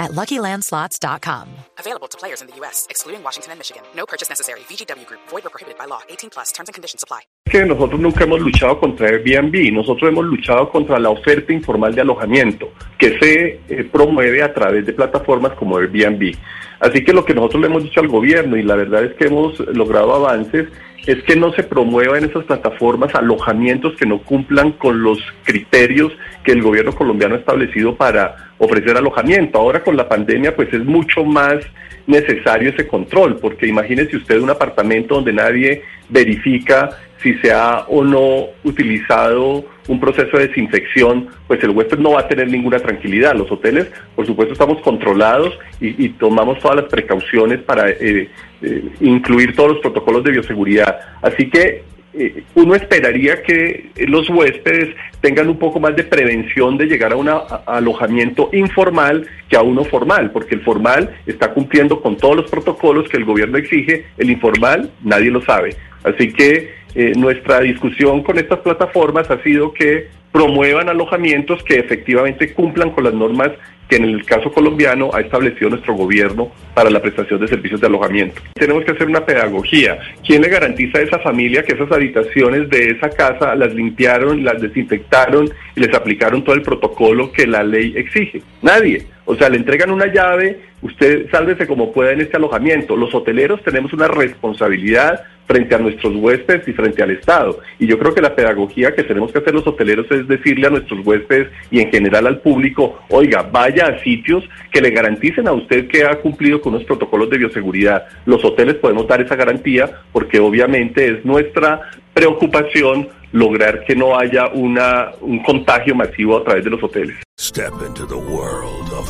at LuckyLandSlots.com. Available to players in the U.S., excluding Washington and Michigan. No purchase necessary. VGW Group. Void or prohibited by law. 18 plus. Terms and conditions apply. que nosotros nunca hemos luchado contra Airbnb, nosotros hemos luchado contra la oferta informal de alojamiento que se eh, promueve a través de plataformas como Airbnb. Así que lo que nosotros le hemos dicho al gobierno y la verdad es que hemos logrado avances es que no se promueva en esas plataformas alojamientos que no cumplan con los criterios que el gobierno colombiano ha establecido para ofrecer alojamiento. Ahora con la pandemia pues es mucho más necesario ese control, porque imagínese usted un apartamento donde nadie verifica si se ha o no utilizado un proceso de desinfección, pues el huésped no va a tener ninguna tranquilidad. Los hoteles, por supuesto, estamos controlados y, y tomamos todas las precauciones para eh, eh, incluir todos los protocolos de bioseguridad. Así que eh, uno esperaría que los huéspedes tengan un poco más de prevención de llegar a un alojamiento informal que a uno formal, porque el formal está cumpliendo con todos los protocolos que el gobierno exige, el informal nadie lo sabe. Así que eh, nuestra discusión con estas plataformas ha sido que promuevan alojamientos que efectivamente cumplan con las normas que en el caso colombiano ha establecido nuestro gobierno para la prestación de servicios de alojamiento. Tenemos que hacer una pedagogía. ¿Quién le garantiza a esa familia que esas habitaciones de esa casa las limpiaron, las desinfectaron y les aplicaron todo el protocolo que la ley exige? Nadie. O sea, le entregan una llave, usted sálvese como pueda en este alojamiento. Los hoteleros tenemos una responsabilidad frente a nuestros huéspedes y frente al Estado. Y yo creo que la pedagogía que tenemos que hacer los hoteleros es decirle a nuestros huéspedes y en general al público, oiga, vaya a sitios que le garanticen a usted que ha cumplido con los protocolos de bioseguridad. Los hoteles podemos dar esa garantía porque obviamente es nuestra preocupación lograr que no haya una, un contagio masivo a través de los hoteles. Step into the world of